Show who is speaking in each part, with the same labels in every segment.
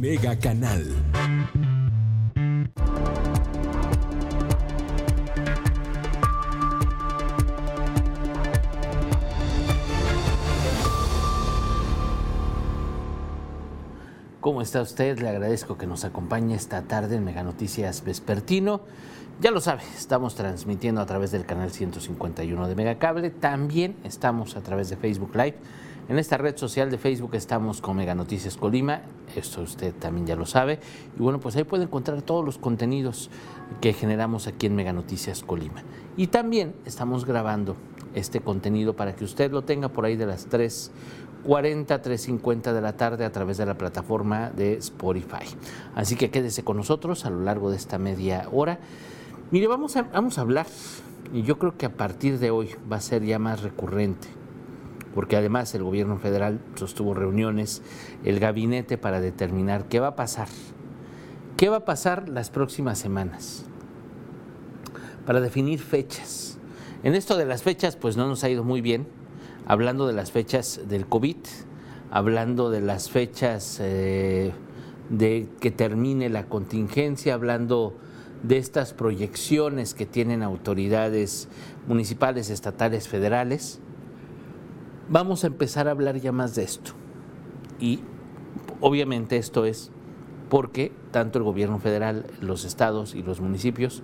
Speaker 1: Mega Canal.
Speaker 2: ¿Cómo está usted? Le agradezco que nos acompañe esta tarde en Mega Noticias Vespertino. Ya lo sabe, estamos transmitiendo a través del canal 151 de Megacable. También estamos a través de Facebook Live. En esta red social de Facebook estamos con Mega Noticias Colima, esto usted también ya lo sabe. Y bueno, pues ahí puede encontrar todos los contenidos que generamos aquí en Mega Noticias Colima. Y también estamos grabando este contenido para que usted lo tenga por ahí de las 3 40, 3.50 de la tarde a través de la plataforma de Spotify. Así que quédese con nosotros a lo largo de esta media hora. Mire, vamos a, vamos a hablar, y yo creo que a partir de hoy va a ser ya más recurrente, porque además el gobierno federal sostuvo reuniones, el gabinete para determinar qué va a pasar, qué va a pasar las próximas semanas, para definir fechas. En esto de las fechas, pues no nos ha ido muy bien hablando de las fechas del COVID, hablando de las fechas eh, de que termine la contingencia, hablando de estas proyecciones que tienen autoridades municipales, estatales, federales. Vamos a empezar a hablar ya más de esto. Y obviamente esto es porque tanto el gobierno federal, los estados y los municipios,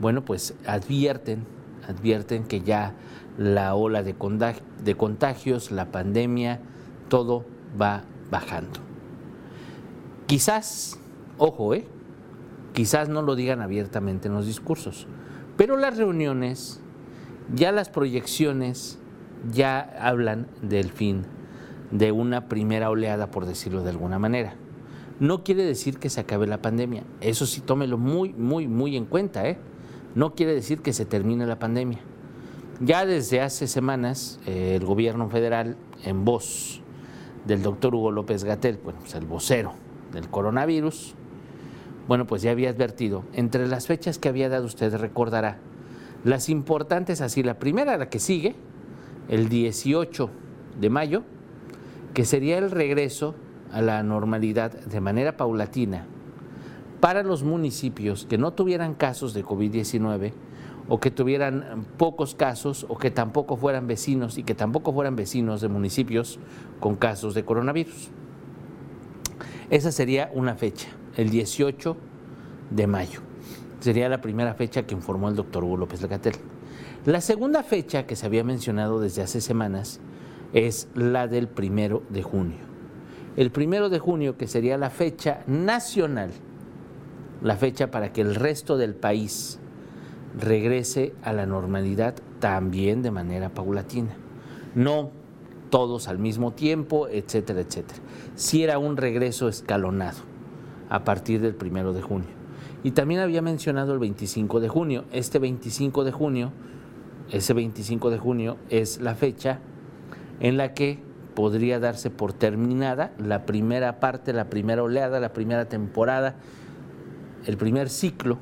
Speaker 2: bueno, pues advierten, advierten que ya la ola de, contagios, la pandemia, todo va bajando. Quizás, ojo, ¿eh? quizás no lo digan abiertamente en los discursos, pero las reuniones, ya las proyecciones, ya hablan del fin de una primera oleada, por decirlo de alguna manera. No quiere decir que se acabe la pandemia, eso sí tómelo muy, muy, muy en cuenta, ¿eh? No quiere decir que se termine la pandemia ya desde hace semanas, eh, el gobierno federal, en voz del doctor Hugo López Gatel, pues el vocero del coronavirus, bueno, pues ya había advertido, entre las fechas que había dado usted, recordará, las importantes así, la primera, la que sigue, el 18 de mayo, que sería el regreso a la normalidad de manera paulatina para los municipios que no tuvieran casos de COVID-19 o que tuvieran pocos casos o que tampoco fueran vecinos y que tampoco fueran vecinos de municipios con casos de coronavirus. Esa sería una fecha, el 18 de mayo. Sería la primera fecha que informó el doctor Hugo López Legatel. La segunda fecha que se había mencionado desde hace semanas es la del primero de junio. El primero de junio, que sería la fecha nacional, la fecha para que el resto del país regrese a la normalidad también de manera paulatina. No todos al mismo tiempo, etcétera, etcétera. Si era un regreso escalonado a partir del primero de junio. Y también había mencionado el 25 de junio. Este 25 de junio, ese 25 de junio es la fecha en la que podría darse por terminada la primera parte, la primera oleada, la primera temporada, el primer ciclo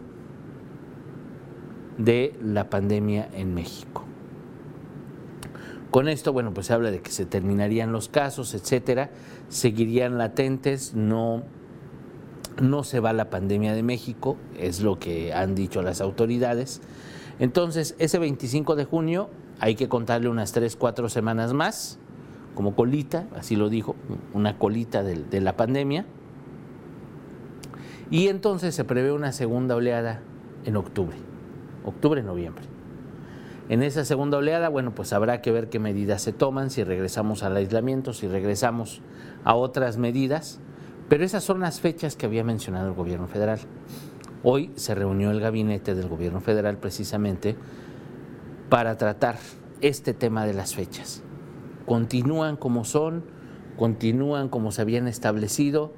Speaker 2: de la pandemia en México. Con esto, bueno, pues se habla de que se terminarían los casos, etcétera, seguirían latentes, no, no se va la pandemia de México, es lo que han dicho las autoridades. Entonces, ese 25 de junio hay que contarle unas 3, 4 semanas más, como colita, así lo dijo, una colita de, de la pandemia. Y entonces se prevé una segunda oleada en octubre octubre, noviembre. En esa segunda oleada, bueno, pues habrá que ver qué medidas se toman, si regresamos al aislamiento, si regresamos a otras medidas, pero esas son las fechas que había mencionado el gobierno federal. Hoy se reunió el gabinete del gobierno federal precisamente para tratar este tema de las fechas. Continúan como son, continúan como se habían establecido,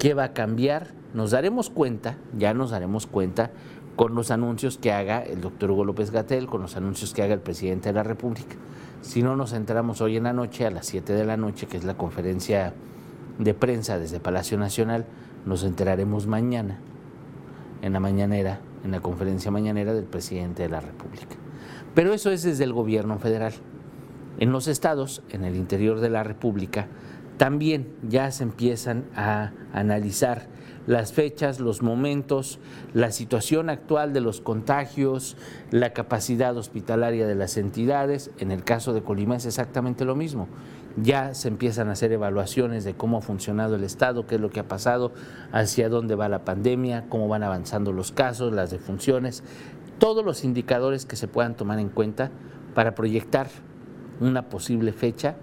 Speaker 2: qué va a cambiar, nos daremos cuenta, ya nos daremos cuenta con los anuncios que haga el doctor Hugo López Gatel, con los anuncios que haga el presidente de la República. Si no nos enteramos hoy en la noche, a las 7 de la noche, que es la conferencia de prensa desde Palacio Nacional, nos enteraremos mañana, en la mañanera, en la conferencia mañanera del presidente de la República. Pero eso es desde el gobierno federal. En los estados, en el interior de la República, también ya se empiezan a analizar las fechas, los momentos, la situación actual de los contagios, la capacidad hospitalaria de las entidades. En el caso de Colima es exactamente lo mismo. Ya se empiezan a hacer evaluaciones de cómo ha funcionado el Estado, qué es lo que ha pasado, hacia dónde va la pandemia, cómo van avanzando los casos, las defunciones, todos los indicadores que se puedan tomar en cuenta para proyectar una posible fecha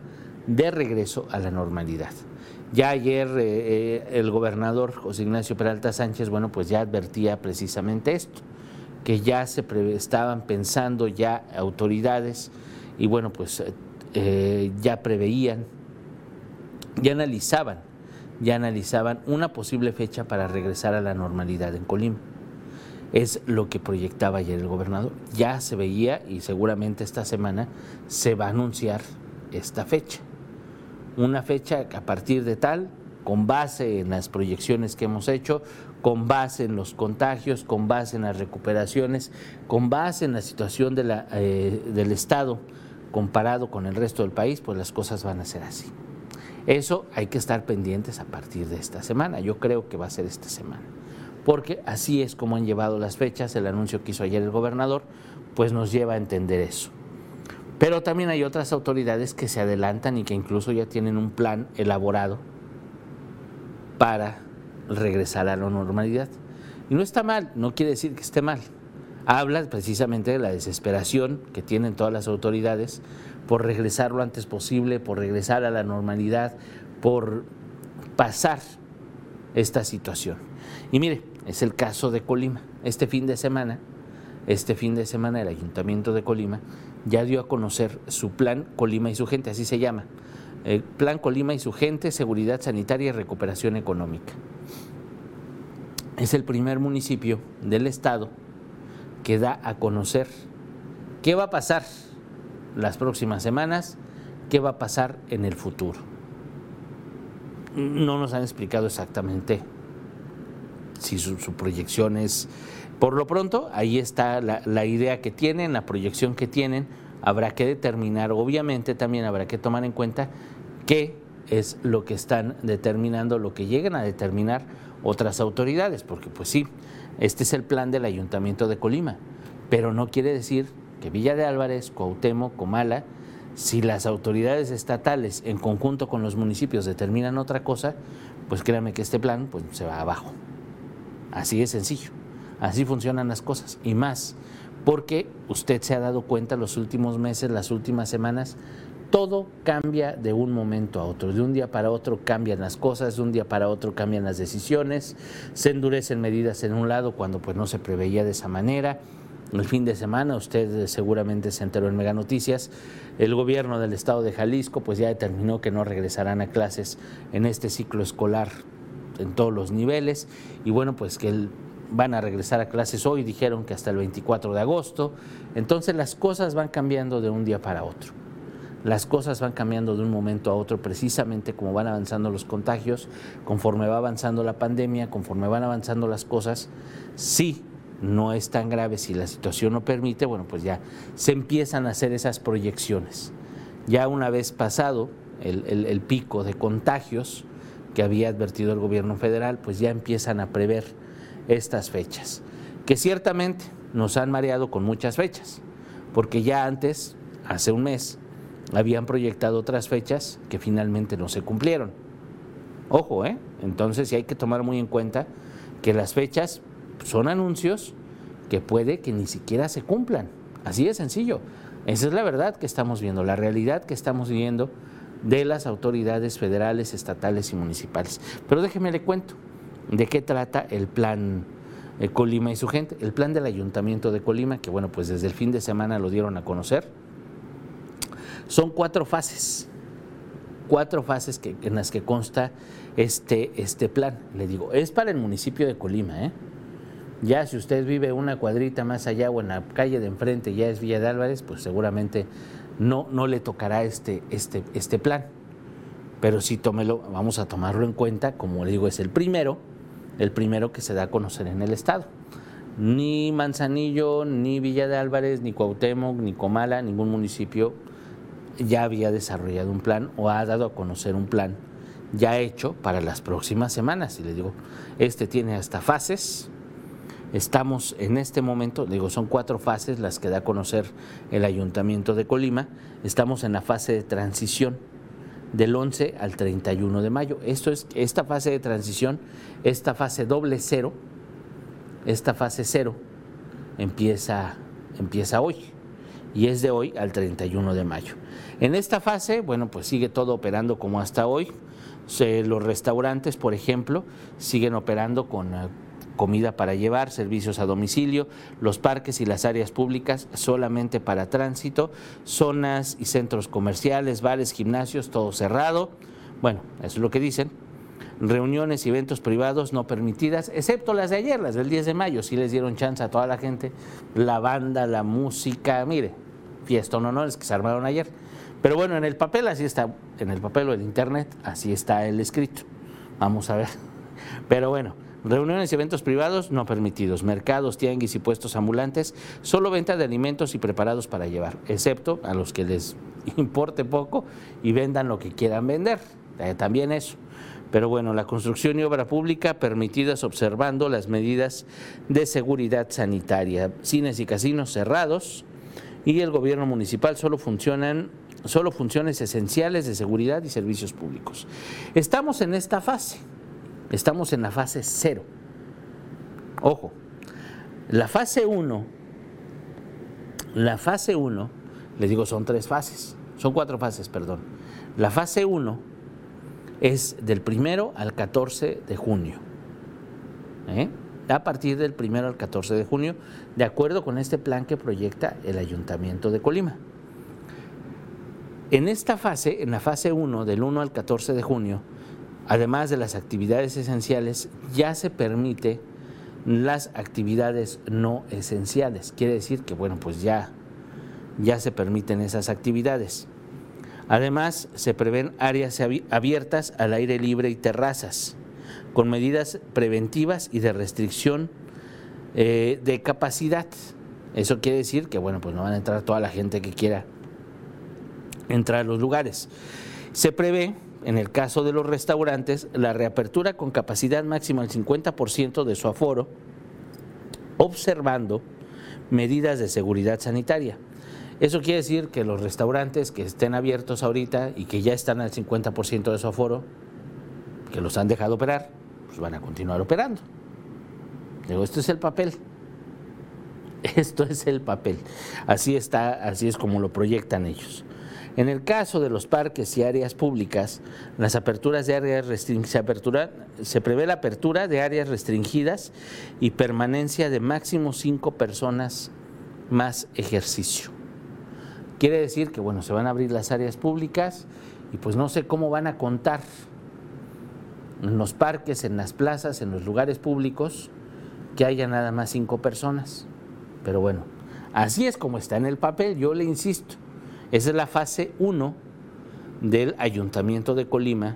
Speaker 2: de regreso a la normalidad. Ya ayer eh, eh, el gobernador José Ignacio Peralta Sánchez, bueno, pues ya advertía precisamente esto, que ya se estaban pensando ya autoridades y bueno, pues eh, ya preveían, ya analizaban, ya analizaban una posible fecha para regresar a la normalidad en Colima. Es lo que proyectaba ayer el gobernador. Ya se veía y seguramente esta semana se va a anunciar esta fecha una fecha a partir de tal, con base en las proyecciones que hemos hecho, con base en los contagios, con base en las recuperaciones, con base en la situación eh, del Estado comparado con el resto del país, pues las cosas van a ser así. Eso hay que estar pendientes a partir de esta semana. Yo creo que va a ser esta semana. Porque así es como han llevado las fechas, el anuncio que hizo ayer el gobernador, pues nos lleva a entender eso. Pero también hay otras autoridades que se adelantan y que incluso ya tienen un plan elaborado para regresar a la normalidad. Y no está mal, no quiere decir que esté mal. Habla precisamente de la desesperación que tienen todas las autoridades por regresar lo antes posible, por regresar a la normalidad, por pasar esta situación. Y mire, es el caso de Colima. Este fin de semana, este fin de semana el Ayuntamiento de Colima ya dio a conocer su plan Colima y su gente, así se llama. El plan Colima y su gente, seguridad sanitaria y recuperación económica. Es el primer municipio del estado que da a conocer qué va a pasar las próximas semanas, qué va a pasar en el futuro. No nos han explicado exactamente si su, proyección es por lo pronto, ahí está la, idea que tienen, la proyección que tienen. Habrá que determinar, obviamente también habrá que tomar en cuenta qué es lo que están determinando, lo que llegan a determinar otras autoridades, porque pues sí, este es el plan del Ayuntamiento de Colima, pero no quiere decir que Villa de Álvarez, Cuauhtémoc, Comala, si las autoridades estatales en conjunto con los municipios determinan otra cosa, pues créame que este plan pues, se va abajo. Así es sencillo. Así funcionan las cosas y más, porque usted se ha dado cuenta los últimos meses, las últimas semanas, todo cambia de un momento a otro, de un día para otro cambian las cosas, de un día para otro cambian las decisiones, se endurecen medidas en un lado cuando pues no se preveía de esa manera. El fin de semana, usted seguramente se enteró en Mega Noticias, el gobierno del estado de Jalisco pues ya determinó que no regresarán a clases en este ciclo escolar en todos los niveles y bueno pues que van a regresar a clases hoy, dijeron que hasta el 24 de agosto. Entonces las cosas van cambiando de un día para otro. Las cosas van cambiando de un momento a otro precisamente como van avanzando los contagios, conforme va avanzando la pandemia, conforme van avanzando las cosas. Si no es tan grave, si la situación lo permite, bueno, pues ya se empiezan a hacer esas proyecciones. Ya una vez pasado el pico de contagios que había advertido el gobierno federal, pues ya empiezan a prever estas fechas, que ciertamente nos han mareado con muchas fechas, porque ya antes, hace un mes, habían proyectado otras fechas que finalmente no se cumplieron. Ojo, ¿eh? Entonces hay que tomar muy en cuenta que las fechas son anuncios que puede que ni siquiera se cumplan. Así de sencillo. Esa es la verdad que estamos viendo, la realidad que estamos viendo de las autoridades federales, estatales y municipales. Pero déjeme le cuento, de qué trata el plan eh, Colima y su gente. El plan del Ayuntamiento de Colima, que bueno, pues desde el fin de semana lo dieron a conocer, son cuatro fases, cuatro fases que, en las que consta este, este plan. Le digo, es para el municipio de Colima, ¿eh? Ya si usted vive una cuadrita más allá o en la calle de enfrente ya es Villa de Álvarez, pues seguramente no, no le tocará este, este, este plan. Pero sí tómelo, vamos a tomarlo en cuenta, como le digo, es el primero el primero que se da a conocer en el Estado. Ni Manzanillo, ni Villa de Álvarez, ni Cuauhtémoc, ni Comala, ningún municipio ya había desarrollado un plan o ha dado a conocer un plan ya hecho para las próximas semanas. Y le digo, este tiene hasta fases. Estamos en este momento, digo, son cuatro fases las que da a conocer el Ayuntamiento de Colima. Estamos en la fase de transición del 11 al 31 de mayo. Esto es esta fase de transición, esta fase doble cero, esta fase cero empieza empieza hoy y es de hoy al 31 de mayo. En esta fase, bueno, pues sigue todo operando como hasta hoy los restaurantes, por ejemplo, siguen operando con eh, comida para llevar, servicios a domicilio, los parques y las áreas públicas solamente para tránsito, zonas y centros comerciales, bares, gimnasios, todo cerrado. Bueno, eso es lo que dicen. Reuniones y eventos privados no permitidas, excepto las de ayer, las del 10 de mayo, sí les dieron chance a toda la gente, la banda, la música, mire, fiesta no, no, es que se armaron ayer. Pero bueno, en el papel así está, en el papel o en internet, así está el escrito. Vamos a ver. Pero bueno, reuniones y eventos privados no permitidos, mercados, tianguis y puestos ambulantes, solo venta de alimentos y preparados para llevar, excepto a los que les importe poco y vendan lo que quieran vender. Eh, también eso. Pero bueno, la construcción y obra pública permitidas observando las medidas de seguridad sanitaria. Cines y casinos cerrados y el gobierno municipal solo funcionan solo funciones esenciales de seguridad y servicios públicos. Estamos en esta fase, estamos en la fase cero. Ojo, la fase 1, la fase 1, les digo, son tres fases, son cuatro fases, perdón. La fase 1 es del primero al 14 de junio. ¿eh? A partir del primero al 14 de junio, de acuerdo con este plan que proyecta el Ayuntamiento de Colima. En esta fase, en la fase 1, del 1 al 14 de junio, además de las actividades esenciales, ya se permite las actividades no esenciales. Quiere decir que, bueno, pues ya, ya se permiten esas actividades. Además, se prevén áreas abiertas al aire libre y terrazas, con medidas preventivas y de restricción eh, de capacidad. Eso quiere decir que, bueno, pues no van a entrar toda la gente que quiera entrar a los lugares. Se prevé, en el caso de los restaurantes, la reapertura con capacidad máxima del 50% de su aforo, observando medidas de seguridad sanitaria. Eso quiere decir que los restaurantes que estén abiertos ahorita y que ya están al 50% de su aforo, que los han dejado operar, pues van a continuar operando. Digo, esto es el papel. Esto es el papel. Así está, así es como lo proyectan ellos. En el caso de los parques y áreas públicas, las aperturas de áreas se, se prevé la apertura de áreas restringidas y permanencia de máximo cinco personas más ejercicio. Quiere decir que bueno, se van a abrir las áreas públicas y pues no sé cómo van a contar en los parques, en las plazas, en los lugares públicos, que haya nada más cinco personas. Pero bueno, así es como está en el papel, yo le insisto. Esa es la fase 1 del Ayuntamiento de Colima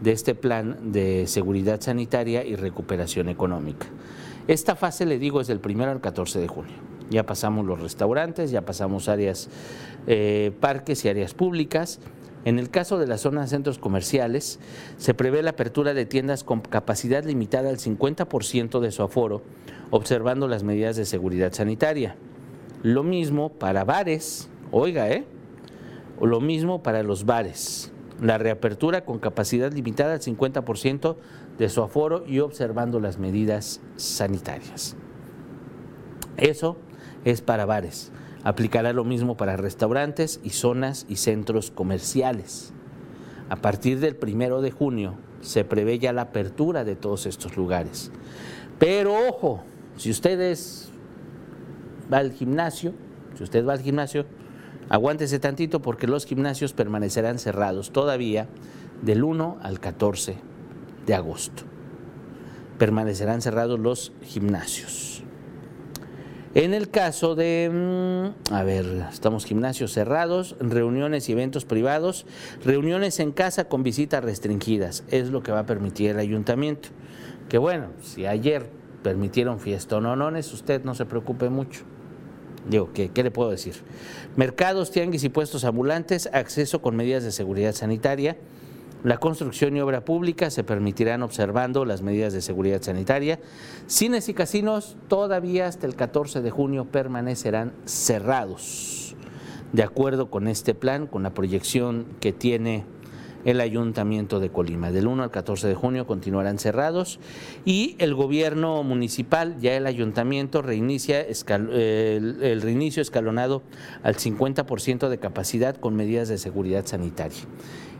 Speaker 2: de este plan de seguridad sanitaria y recuperación económica. Esta fase, le digo, es del 1 al 14 de junio. Ya pasamos los restaurantes, ya pasamos áreas, eh, parques y áreas públicas. En el caso de las zonas centros comerciales, se prevé la apertura de tiendas con capacidad limitada al 50% de su aforo, observando las medidas de seguridad sanitaria. Lo mismo para bares, oiga, ¿eh? Lo mismo para los bares. La reapertura con capacidad limitada al 50% de su aforo y observando las medidas sanitarias. Eso es para bares. Aplicará lo mismo para restaurantes y zonas y centros comerciales. A partir del primero de junio se prevé ya la apertura de todos estos lugares. Pero ojo, si ustedes va al gimnasio, si usted va al gimnasio, Aguántese tantito porque los gimnasios permanecerán cerrados todavía del 1 al 14 de agosto. Permanecerán cerrados los gimnasios. En el caso de, mm, a ver, estamos gimnasios cerrados, reuniones y eventos privados, reuniones en casa con visitas restringidas, es lo que va a permitir el ayuntamiento. Que bueno, si ayer permitieron fiestononones, usted no se preocupe mucho. Digo, ¿qué, ¿qué, le puedo decir? Mercados, tianguis y puestos ambulantes, acceso con medidas de seguridad sanitaria, La construcción y obra pública se permitirán observando las medidas de seguridad sanitaria. Cines y casinos todavía hasta el 14 de junio permanecerán cerrados. De acuerdo con este plan, con la proyección que tiene el Ayuntamiento de Colima. Del 1 al 14 de junio continuarán cerrados y el gobierno municipal, ya el ayuntamiento, reinicia el, reinicio escalonado al 50% de capacidad con medidas de seguridad sanitaria.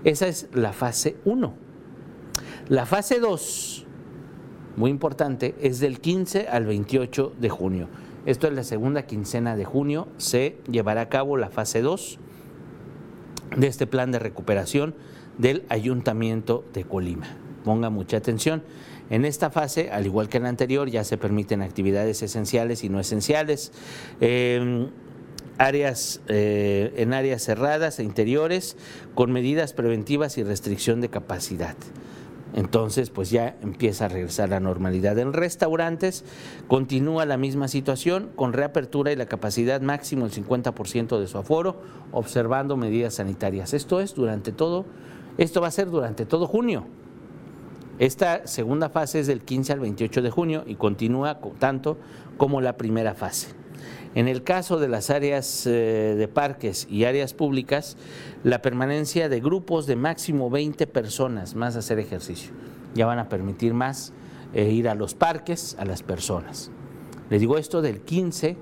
Speaker 2: Esa es la fase 1. La fase 2, muy importante, es del 15 al 28 de junio. Esto es la segunda quincena de junio, se llevará a cabo la fase 2 de este plan de recuperación del Ayuntamiento de Colima. Ponga mucha atención. En esta fase, al igual que en la anterior, ya se permiten actividades esenciales y no esenciales. Em, áreas, eh, en áreas cerradas e interiores con medidas preventivas y restricción de capacidad. Entonces, pues ya empieza a regresar la normalidad. En restaurantes continúa la misma situación con reapertura y la capacidad máximo el 50% de su aforo, observando medidas sanitarias. Esto es durante todo esto va a ser durante todo junio. Esta segunda fase es del 15 al 28 de junio y continúa tanto como la primera fase. En el caso de las áreas eh, de parques y áreas públicas, la permanencia de grupos de máximo 20 personas más hacer ejercicio. Ya van a permitir más eh, ir a los parques a las personas. Les digo esto del 15,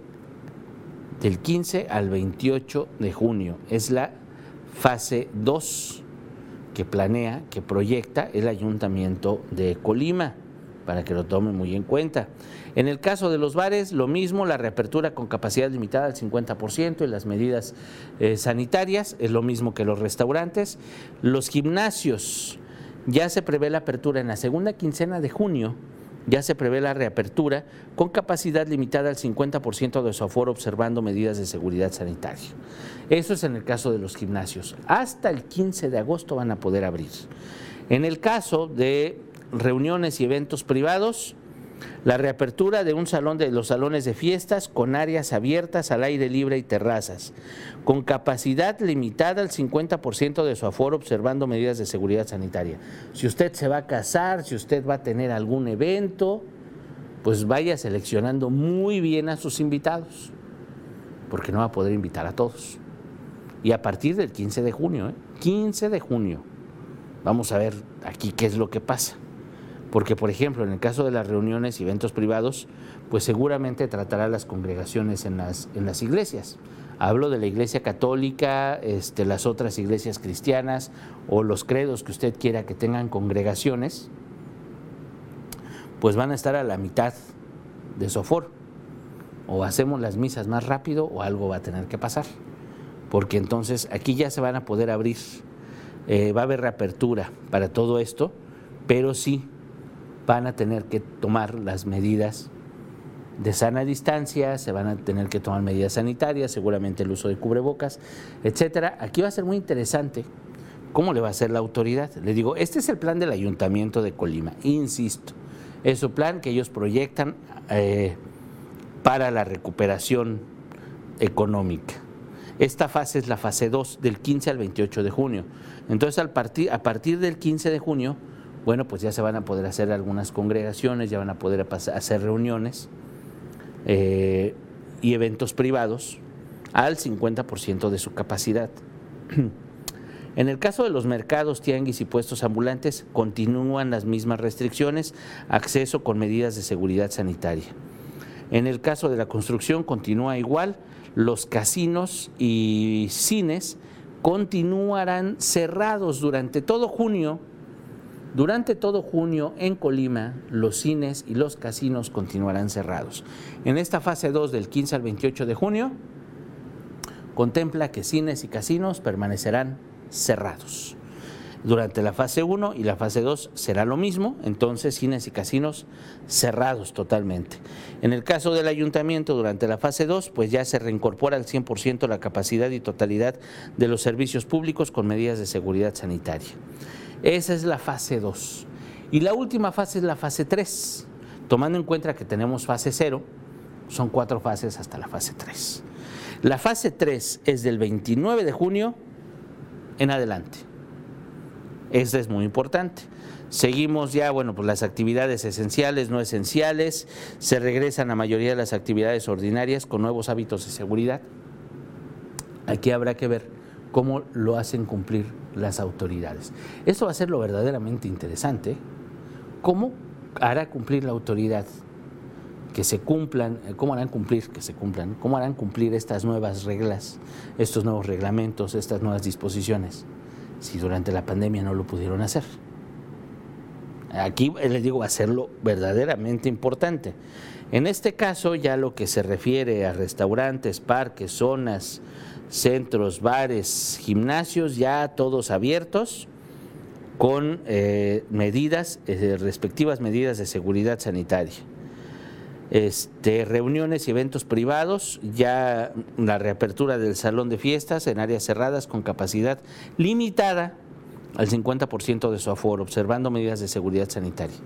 Speaker 2: del 15 al 28 de junio. Es la fase 2 que planea, que proyecta el Ayuntamiento de Colima, para que lo tome muy en cuenta. En el caso de los bares, lo mismo, la reapertura con capacidad limitada al 50% y las medidas eh, sanitarias, es lo mismo que los restaurantes. Los gimnasios, ya se prevé la apertura en la segunda quincena de junio ya se prevé la reapertura con capacidad limitada al 50% de su aforo observando medidas de seguridad sanitaria. Eso es en el caso de los gimnasios. Hasta el 15 de agosto van a poder abrir. En el caso de reuniones y eventos privados, la reapertura de un salón de los salones de fiestas con áreas abiertas al aire libre y terrazas, con capacidad limitada al 50% de su aforo observando medidas de seguridad sanitaria. Si usted se va a casar, si usted va a tener algún evento, pues vaya seleccionando muy bien a sus invitados, porque no va a poder invitar a todos. Y a partir del 15 de junio, 15 ¿eh? de junio, vamos a ver aquí qué es lo que pasa. Porque, por ejemplo, en el caso de las reuniones y eventos privados, pues seguramente tratará las congregaciones en las, en las iglesias. Hablo de la iglesia católica, este, las otras iglesias cristianas o los credos que usted quiera que tengan congregaciones, pues van a estar a la mitad de sofor. O hacemos las misas más rápido o algo va a tener que pasar. Porque entonces aquí ya se van a poder abrir, eh, va a haber reapertura para todo esto, pero sí van a tener que tomar las medidas de sana distancia, se van a tener que tomar medidas sanitarias, seguramente el uso de cubrebocas, etcétera. Aquí va a ser muy interesante cómo le va a hacer la autoridad. Le digo, este es el plan del Ayuntamiento de Colima, insisto, es su plan que ellos proyectan eh, para la recuperación económica. Esta fase es la fase 2, del 15 al 28 de junio. Entonces, a partir del 15 de junio, bueno, pues ya se van a poder hacer algunas congregaciones, ya van a poder hacer reuniones eh, y eventos privados al 50% de su capacidad. En el caso de los mercados, tianguis y puestos ambulantes, continúan las mismas restricciones, acceso con medidas de seguridad sanitaria. En el caso de la construcción, continúa igual, los casinos y cines continuarán cerrados durante todo junio durante todo junio en Colima, los cines y los casinos continuarán cerrados. En esta fase 2 del 15 al 28 de junio, contempla que cines y casinos permanecerán cerrados. Durante la fase 1 y la fase 2 será lo mismo, entonces cines y casinos cerrados totalmente. En el caso del ayuntamiento, durante la fase 2, pues ya se reincorpora al 100% la capacidad y totalidad de los servicios públicos con medidas de seguridad sanitaria. Esa es la fase 2. Y la última fase es la fase 3. Tomando en cuenta que tenemos fase 0, son cuatro fases hasta la fase 3. La fase 3 es del 29 de junio en adelante. Esto es muy importante. Seguimos ya, bueno, pues las actividades esenciales, no esenciales, se regresan la mayoría de las actividades ordinarias con nuevos hábitos de seguridad. Aquí habrá que ver cómo lo hacen cumplir las autoridades. Esto va a ser lo verdaderamente interesante. ¿Cómo hará cumplir la autoridad que se cumplan, eh, cómo harán cumplir, que se cumplan, cómo harán cumplir estas nuevas reglas, estos nuevos reglamentos, estas nuevas disposiciones, si durante la pandemia no lo pudieron hacer. Aquí les digo, va a ser lo verdaderamente importante. En este caso, ya lo que se refiere a restaurantes, parques, zonas, centros, bares, gimnasios, ya todos abiertos con eh, medidas, eh, respectivas medidas de seguridad sanitaria. Este, reuniones y eventos privados, ya la reapertura del salón de fiestas en áreas cerradas con capacidad limitada al 50% de su aforo, observando medidas de seguridad sanitaria.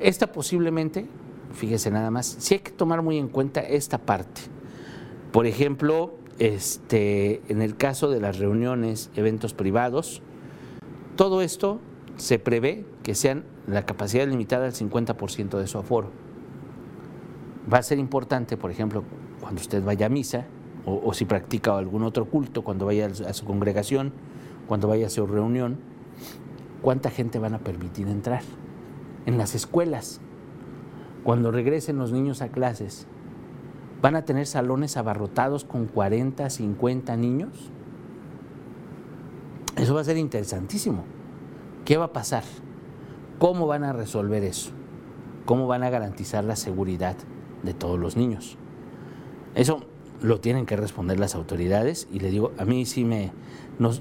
Speaker 2: Esta posiblemente, fíjese nada más, sí hay que tomar muy en cuenta esta parte. Por ejemplo, este, en el caso de las reuniones, eventos privados, todo esto se prevé que sean la capacidad limitada al 50% de su aforo va a ser importante, por ejemplo, cuando usted vaya a misa o, si practica algún otro culto, cuando vaya a su congregación, cuando vaya a su reunión, cuánta gente van a permitir entrar. En las escuelas, cuando regresen los niños a clases, van a tener salones abarrotados con 40, 50 niños. Eso va a ser interesantísimo. ¿Qué va a pasar? ¿Cómo van a resolver eso? ¿Cómo van a garantizar la seguridad? de todos los niños. Eso lo tienen que responder las autoridades y le digo, a mí sí me,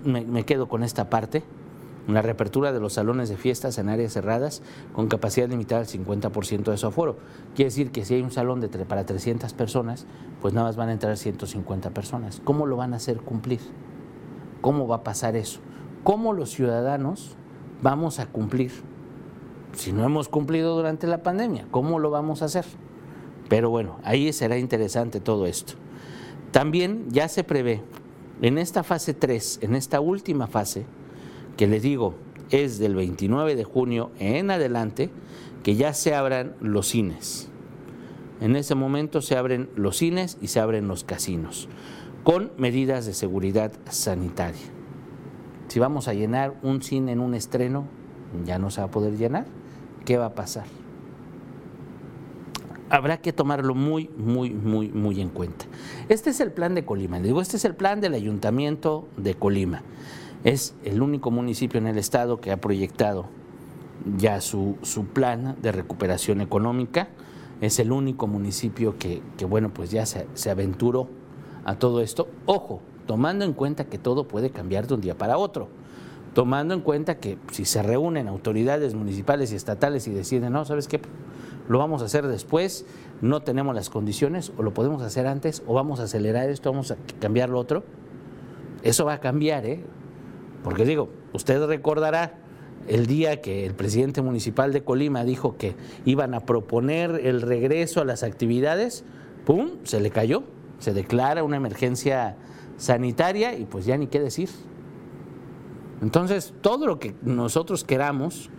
Speaker 2: me, quedo con esta parte, la reapertura de los salones de fiestas en áreas cerradas con capacidad limitada al 50% de su aforo. Quiere decir que si hay un salón de para 300 personas, pues nada más van a entrar 150 personas. ¿Cómo lo van a hacer cumplir? ¿Cómo va a pasar eso? ¿Cómo los ciudadanos vamos a cumplir? Si no hemos cumplido durante la pandemia, ¿cómo lo vamos a hacer? Pero bueno, ahí será interesante todo esto. También ya se prevé en esta fase 3, en esta última fase, que les digo, es del 29 de junio en adelante, que ya se abran los cines. En ese momento se abren los cines y se abren los casinos, con medidas de seguridad sanitaria. Si vamos a llenar un cine en un estreno, ya no se va a poder llenar. ¿Qué va a pasar? habrá que tomarlo muy, muy, muy, muy en cuenta. Este es el plan de Colima. digo, este es el plan del Ayuntamiento de Colima. Es el único municipio en el estado que ha proyectado ya su, su plan de recuperación económica. Es el único municipio que, bueno, pues ya se, se aventuró a todo esto. Ojo, tomando en cuenta que todo puede cambiar de un día para otro tomando en cuenta que si se reúnen autoridades municipales y estatales y deciden, no, ¿sabes qué? lo vamos a hacer después, no tenemos las condiciones, o lo podemos hacer antes, o vamos a acelerar esto, vamos a cambiar lo otro. Eso va a cambiar, ¿eh? Porque digo, usted recordará el día que el presidente municipal de Colima dijo que iban a proponer el regreso a las actividades, ¡pum!, se le cayó, se declara una emergencia sanitaria y pues ya ni qué decir. Entonces, todo lo que nosotros queramos,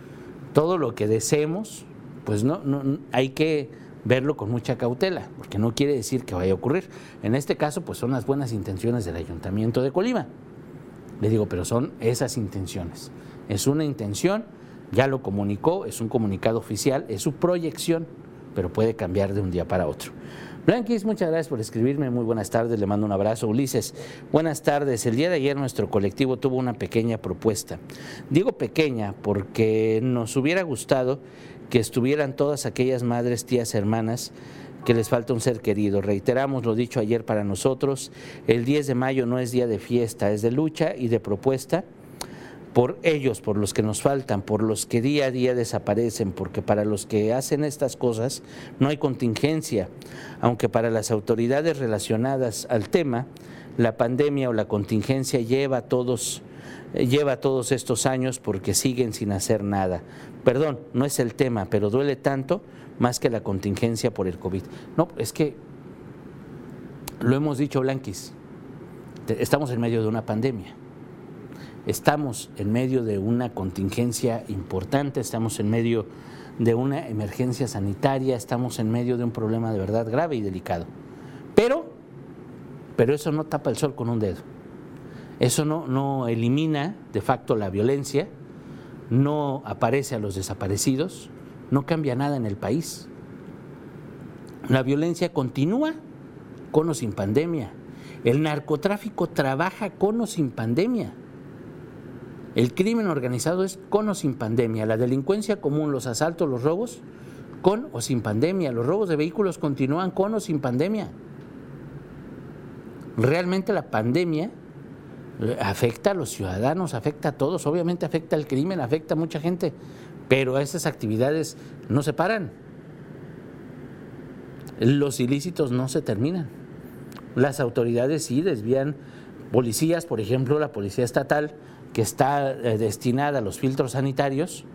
Speaker 2: todo lo que deseemos, pues no, no, hay que verlo con mucha cautela, porque no quiere decir que vaya a ocurrir. En este caso, pues son las buenas intenciones del Ayuntamiento de Colima. Le digo, pero son esas intenciones. Es una intención, ya lo comunicó, es un comunicado oficial, es su proyección, pero puede cambiar de un día para otro. Blanquis, muchas gracias por escribirme. Muy buenas tardes, le mando un abrazo. Ulises, buenas tardes. El día de ayer nuestro colectivo tuvo una pequeña propuesta. Digo pequeña porque nos hubiera gustado que estuvieran todas aquellas madres, tías, hermanas que les falta un ser querido. Reiteramos lo dicho ayer para nosotros, el 10 de mayo no es día de fiesta, es de lucha y de propuesta por ellos, por los que nos faltan, por los que día a día desaparecen, porque para los que hacen estas cosas no hay contingencia, aunque para las autoridades relacionadas al tema, la pandemia o la contingencia lleva todos lleva todos estos años porque siguen sin hacer nada. Perdón, no es el tema, pero duele tanto más que la contingencia por el COVID. No, es que lo hemos dicho, Blanquis, estamos en medio de una pandemia. estamos en medio de una contingencia importante, estamos en medio de una emergencia sanitaria, estamos en medio de un problema de verdad grave y delicado. Pero, pero eso no tapa el sol con un dedo. Eso no, no elimina de facto la violencia, no aparece a los desaparecidos, no cambia nada en el país. La violencia continúa con o sin pandemia. El narcotráfico trabaja con o sin pandemia. El crimen organizado es con o sin pandemia. La delincuencia común, los asaltos, los robos, con o sin pandemia. Los robos de vehículos continúan con o sin pandemia. Realmente la pandemia eh, afecta a los ciudadanos, afecta a todos, obviamente afecta al crimen, afecta a mucha gente, pero esas actividades no se paran. Los ilícitos no se terminan. Las autoridades sí desvían policías, por ejemplo, la policía estatal que está eh, destinada a los filtros sanitarios,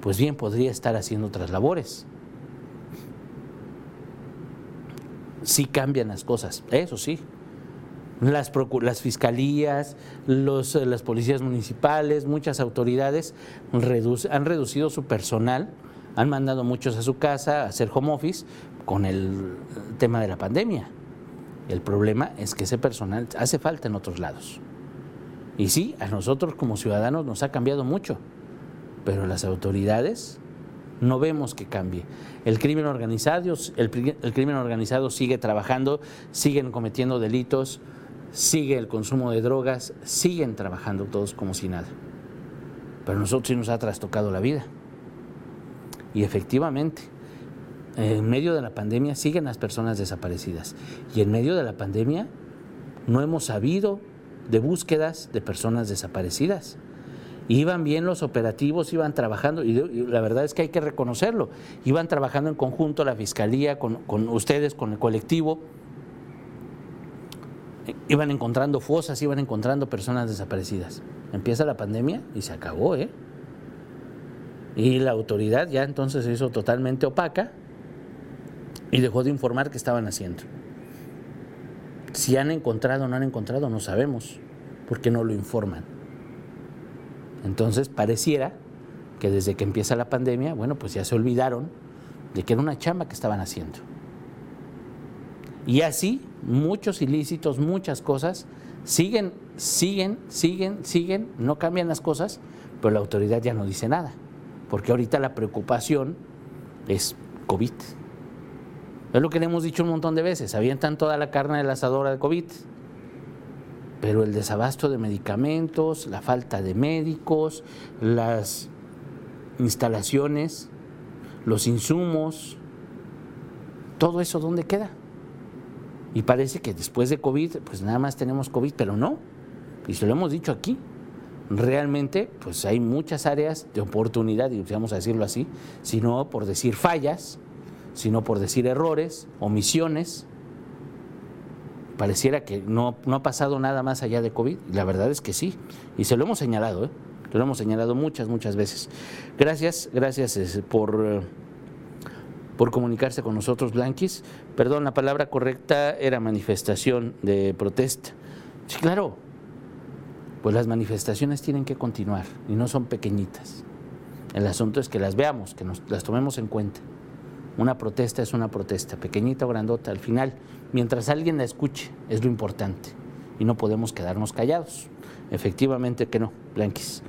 Speaker 2: pues bien podría estar haciendo otras labores. Sí cambian las cosas, eso sí. Las, las fiscalías, los, eh, las policías municipales, muchas autoridades han reducido su personal, han mandado muchos a su casa a hacer home office con el tema de la pandemia. El problema es que ese personal hace falta en otros lados. Y sí, a nosotros como ciudadanos nos ha cambiado mucho, pero las autoridades no vemos que cambie. El crimen organizado, el, crimen organizado sigue trabajando, siguen cometiendo delitos, sigue el consumo de drogas, siguen trabajando todos como si nada. Pero a nosotros sí nos ha trastocado la vida. Y efectivamente, en medio de la pandemia siguen las personas desaparecidas. Y en medio de la pandemia no hemos sabido de búsquedas de personas desaparecidas. Iban bien los operativos, iban trabajando, y la verdad es que hay que reconocerlo, iban trabajando en conjunto la Fiscalía, con, ustedes, con el colectivo, iban encontrando fosas, iban encontrando personas desaparecidas. Empieza la pandemia y se acabó, ¿eh? Y la autoridad ya entonces se hizo totalmente opaca y dejó de informar qué estaban haciendo. Si han encontrado o no han encontrado, no sabemos, porque no lo informan. Entonces pareciera que desde que empieza la pandemia, bueno, pues ya se olvidaron de que era una chamba que estaban haciendo. Y así muchos ilícitos, muchas cosas, siguen, siguen, siguen, siguen, no cambian las cosas, pero la autoridad ya no dice nada, porque ahorita la preocupación es COVID. Es lo que le hemos dicho un montón de veces, avientan toda la carne de la asadora de COVID, pero el desabasto de medicamentos, la falta de médicos, las instalaciones, los insumos, todo eso, ¿dónde queda? Y parece que después de COVID, pues nada más tenemos COVID, pero no. Y se lo hemos dicho aquí. Realmente, pues hay muchas áreas de oportunidad, y vamos a decirlo así, sino por decir fallas, sino por decir errores, omisiones. Pareciera que no, no ha pasado nada más allá de COVID. Y la verdad es que sí. Y se lo hemos señalado, ¿eh? lo hemos señalado muchas, muchas veces. Gracias, gracias por, eh, por comunicarse con nosotros, Blanquis. Perdón, la palabra correcta era manifestación de protesta. Sí, claro. Pues las manifestaciones tienen que continuar y no son pequeñitas. El asunto es que las veamos, que nos, las tomemos en cuenta. Una protesta es una protesta, pequeñita o grandota, al final, mientras alguien la escuche, es lo importante. Y no podemos quedarnos callados. Efectivamente que no, Blanquis.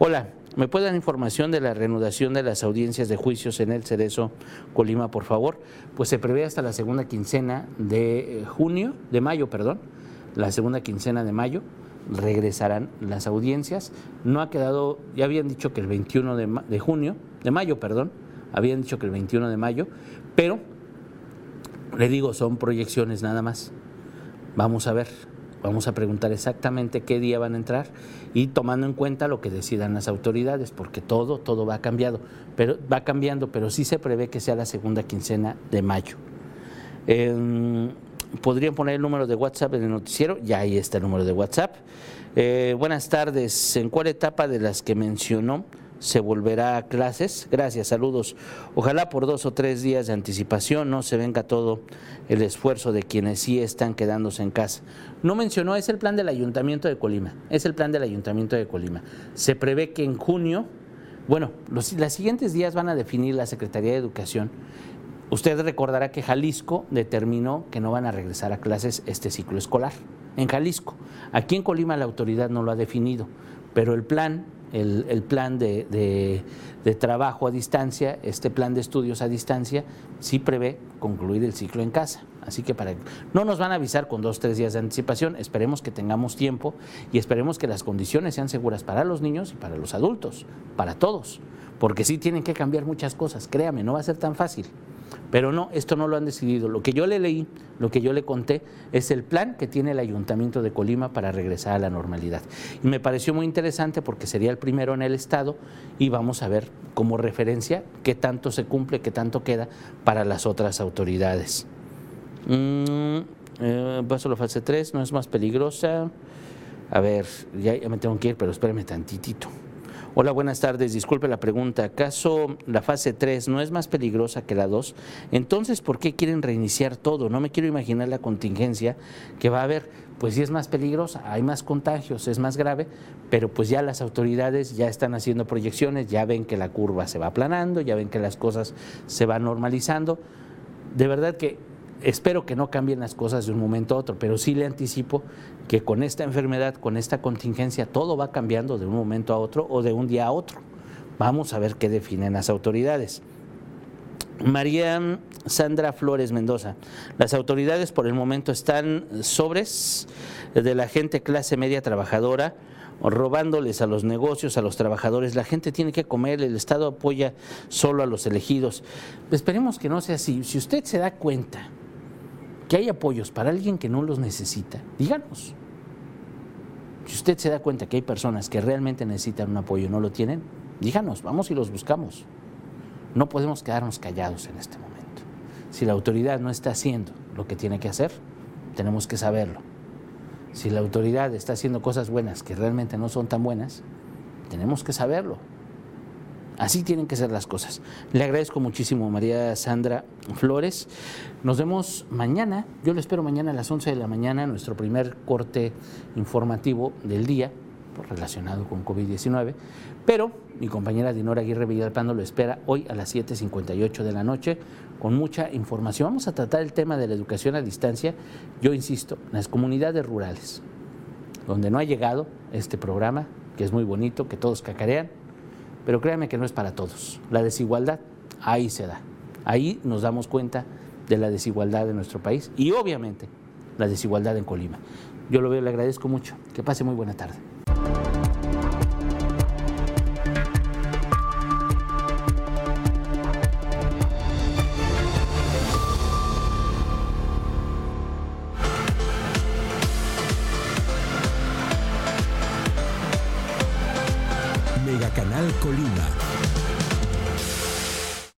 Speaker 2: Hola, ¿me puede dar información de la reanudación de las audiencias de juicios en el Cerezo, Colima, por favor? Pues se prevé hasta la segunda quincena de eh, junio, de mayo, perdón, la segunda quincena de mayo regresarán las audiencias. No ha quedado, ya habían dicho que el 21 de, junio, de mayo, perdón, habían dicho que el 21 de mayo, pero le digo, son proyecciones nada más. Vamos a ver, vamos a preguntar exactamente qué día van a entrar y tomando en cuenta lo que decidan las autoridades, porque todo, todo va cambiando, pero va cambiando, pero sí se prevé que sea la segunda quincena de mayo. Em, podrían poner el número de WhatsApp en el noticiero, ya ahí está el número de WhatsApp. Eh, buenas tardes, ¿en cuál etapa de las que mencionó se volverá a clases. Gracias, saludos. Ojalá por dos o tres días de anticipación no se venga todo el esfuerzo de quienes sí están quedándose en casa. No mencionó, es el plan del Ayuntamiento de Colima, es el plan del Ayuntamiento de Colima. Se prevé que en junio, bueno, los, siguientes días van a definir la Secretaría de Educación. Usted recordará que Jalisco determinó que no van a regresar a clases este ciclo escolar. En Jalisco. Aquí en Colima la autoridad no lo ha definido, pero el plan el, plan de, trabajo a distancia, este plan de estudios a distancia, sí prevé concluir el ciclo en casa. Así que para no nos van a avisar con dos, tres días de anticipación, esperemos que tengamos tiempo y esperemos que las condiciones sean seguras para los niños y para los adultos, para todos, porque sí tienen que cambiar muchas cosas, créame, no va a ser tan fácil. Pero no, esto no lo han decidido. Lo que yo le leí, lo que yo le conté, es el plan que tiene el Ayuntamiento de Colima para regresar a la normalidad. Y me pareció muy interesante porque sería el primero en el Estado y vamos a ver como referencia qué tanto se cumple, qué tanto queda para las otras autoridades. Mm, eh, paso la fase 3, no es más peligrosa. A ver, ya, ya me tengo que ir, pero espérame tantitito. Hola, buenas tardes. Disculpe la pregunta. ¿Acaso la fase 3 no es más peligrosa que la 2? Entonces, ¿por qué quieren reiniciar todo? No me quiero imaginar la contingencia que va a haber. Pues sí es más peligrosa, hay más contagios, es más grave, pero pues ya las autoridades ya están haciendo proyecciones, ya ven que la curva se va aplanando, ya ven que las cosas se van normalizando. De verdad que espero que no cambien las cosas de un momento a otro, pero sí le anticipo que con esta enfermedad, con esta contingencia, todo va cambiando de un momento a otro o de un día a otro. Vamos a ver qué definen las autoridades. María Sandra Flores Mendoza. Las autoridades por el momento están sobres de la gente clase media trabajadora, robándoles a los negocios, a los trabajadores. La gente tiene que comer, el Estado apoya solo a los elegidos. Esperemos que no sea así. Si usted se da cuenta que hay apoyos para alguien que no los necesita, díganos. Si usted se da cuenta que hay personas que realmente necesitan un apoyo y no lo tienen, díganos, vamos y los buscamos. No podemos quedarnos callados en este momento. Si la autoridad no está haciendo lo que tiene que hacer, tenemos que saberlo. Si la autoridad está haciendo cosas buenas que realmente no son tan buenas, tenemos que saberlo. Así tienen que ser las cosas. Le agradezco muchísimo, María Sandra Flores. Nos vemos mañana. Yo lo espero mañana a las 11 de la mañana, nuestro primer corte informativo del día relacionado con COVID-19. Pero mi compañera Dinora Aguirre Villalpando lo espera hoy a las 7.58 de la noche con mucha información. Vamos a tratar el tema de la educación a distancia, yo insisto, en las comunidades rurales, donde no ha llegado este programa, que es muy bonito, que todos cacarean pero créanme que no es para todos. La desigualdad ahí se da. Ahí nos damos cuenta de la desigualdad de nuestro país y obviamente la desigualdad en Colima. Yo lo veo, le agradezco mucho. Que pase muy buena tarde.